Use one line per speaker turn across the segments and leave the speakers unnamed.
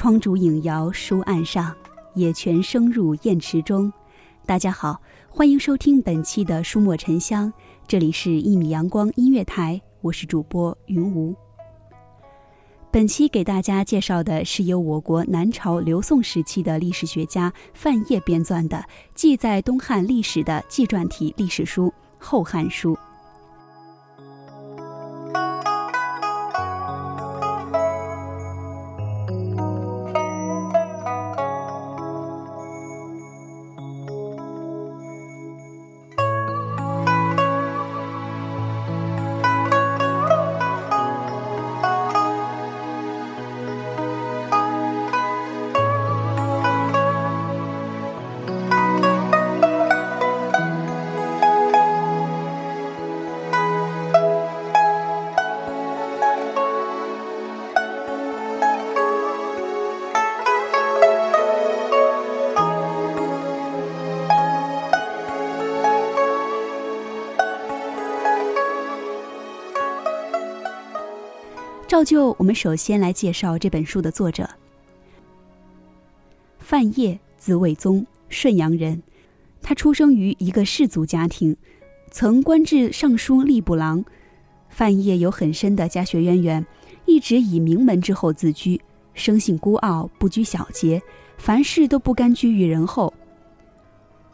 窗烛影摇书案上，野泉声入砚池中。大家好，欢迎收听本期的书墨沉香，这里是一米阳光音乐台，我是主播云无。本期给大家介绍的是由我国南朝刘宋时期的历史学家范晔编撰的记载东汉历史的纪传体历史书《后汉书》。照旧，我们首先来介绍这本书的作者范晔，字卫宗，顺阳人。他出生于一个士族家庭，曾官至尚书吏部郎。范晔有很深的家学渊源，一直以名门之后自居，生性孤傲，不拘小节，凡事都不甘居于人后。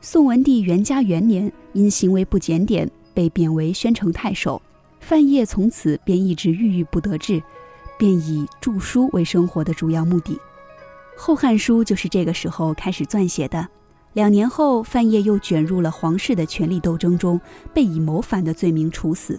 宋文帝元嘉元年，因行为不检点，被贬为宣城太守。范晔从此便一直郁郁不得志，便以著书为生活的主要目的，《后汉书》就是这个时候开始撰写的。两年后，范晔又卷入了皇室的权力斗争中，被以谋反的罪名处死。《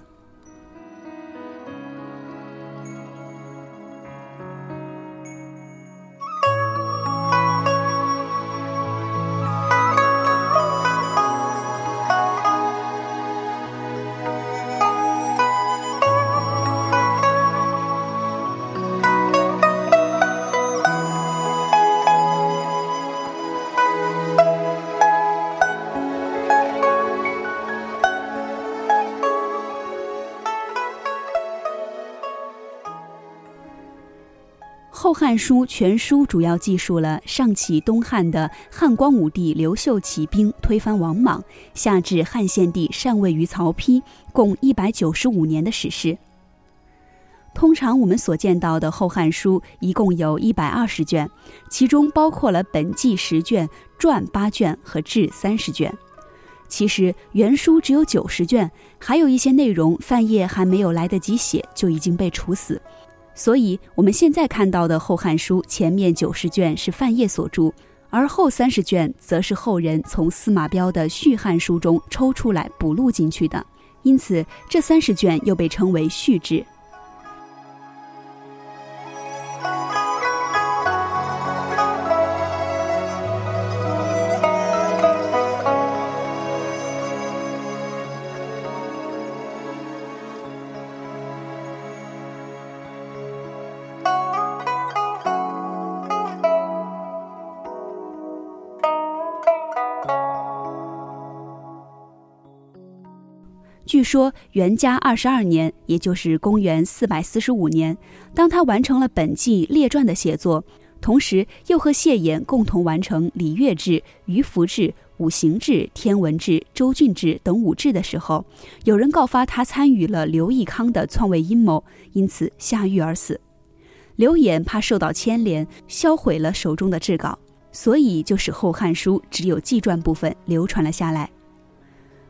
后汉书》全书主要记述了上起东汉的汉光武帝刘秀起兵推翻王莽，下至汉献帝禅位于曹丕，共一百九十五年的史诗。通常我们所见到的《后汉书》一共有一百二十卷，其中包括了本纪十卷、传八卷和志三十卷。其实原书只有九十卷，还有一些内容范晔还没有来得及写，就已经被处死。所以，我们现在看到的《后汉书》前面九十卷是范晔所著，而后三十卷则是后人从司马彪的《续汉书》中抽出来补录进去的，因此这三十卷又被称为续志。据说元嘉二十二年，也就是公元四百四十五年，当他完成了本纪列传的写作，同时又和谢衍共同完成礼乐制、鱼符制、五行制、天文制、周郡制等五制的时候，有人告发他参与了刘义康的篡位阴谋，因此下狱而死。刘演怕受到牵连，销毁了手中的制稿，所以就使《后汉书》只有纪传部分流传了下来。《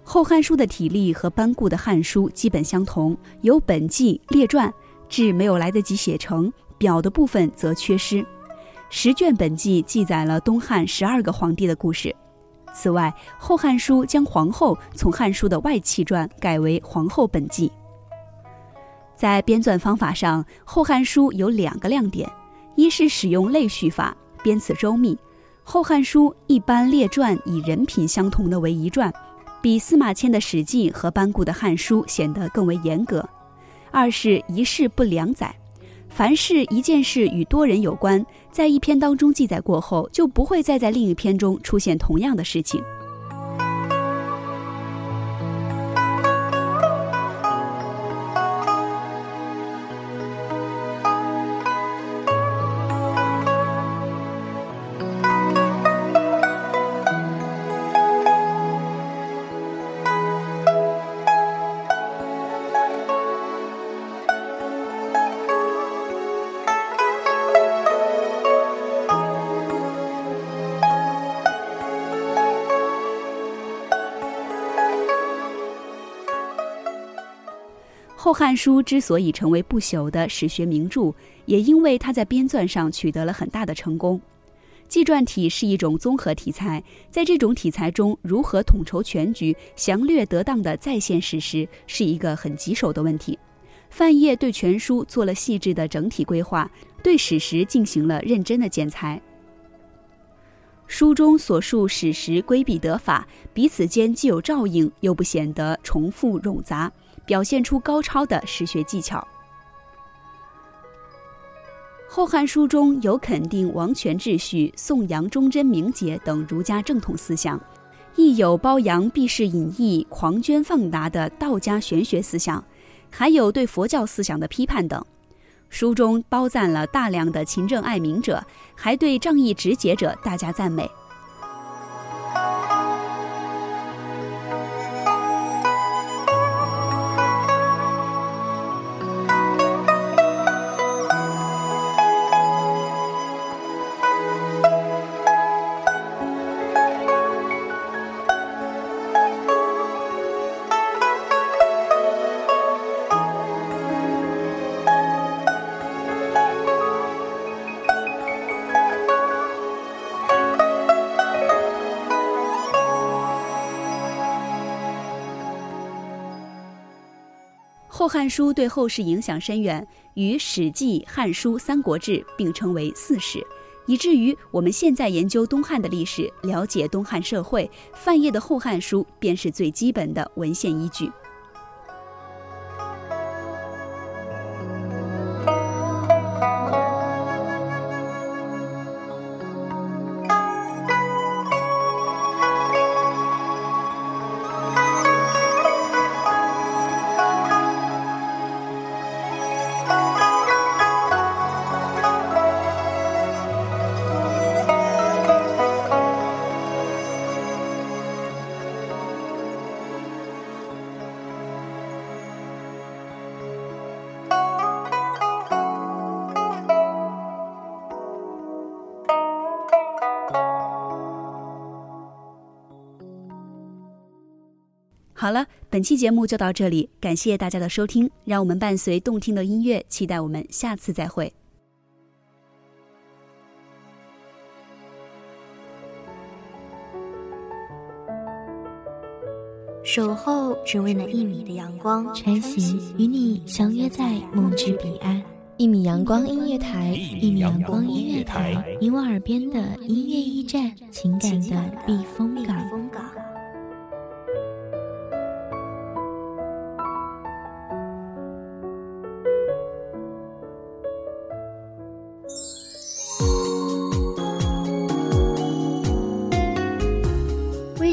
后汉书》的体例和班固的《汉书》基本相同，有本纪列传，至没有来得及写成，表的部分则缺失。十卷本纪记载了东汉十二个皇帝的故事。此外，《后汉书》将皇后从《汉书》的外戚传改为皇后本纪。在编纂方法上，《后汉书》有两个亮点：一是使用类序法，编此周密，《后汉书》一般列传以人品相同的为一传。比司马迁的《史记》和班固的《汉书》显得更为严格。二是一事不两载，凡是一件事与多人有关，在一篇当中记载过后，就不会再在另一篇中出现同样的事情。《后汉书》之所以成为不朽的史学名著，也因为它在编纂上取得了很大的成功。纪传体是一种综合题材，在这种题材中，如何统筹全局、详略得当的再现史实，是一个很棘手的问题。范晔对全书做了细致的整体规划，对史实进行了认真的剪裁。书中所述史实规避得法，彼此间既有照应，又不显得重复冗杂。表现出高超的史学技巧。《后汉书》中有肯定王权秩序、颂扬忠贞名节等儒家正统思想，亦有褒扬避世隐逸、狂捐放达的道家玄学思想，还有对佛教思想的批判等。书中褒赞了大量的勤政爱民者，还对仗义直节者大加赞美。《后汉书》对后世影响深远，与《史记》《汉书》《三国志》并称为四史，以至于我们现在研究东汉的历史、了解东汉社会，范晔的《后汉书》便是最基本的文献依据。好了，本期节目就到这里，感谢大家的收听，让我们伴随动听的音乐，期待我们下次再会。
守候只为那一米的阳光，
晨曦与你相约在梦之彼岸。一米阳光音乐台，
一米阳光音乐台，
你我耳边的音乐驿站，情感的避风港。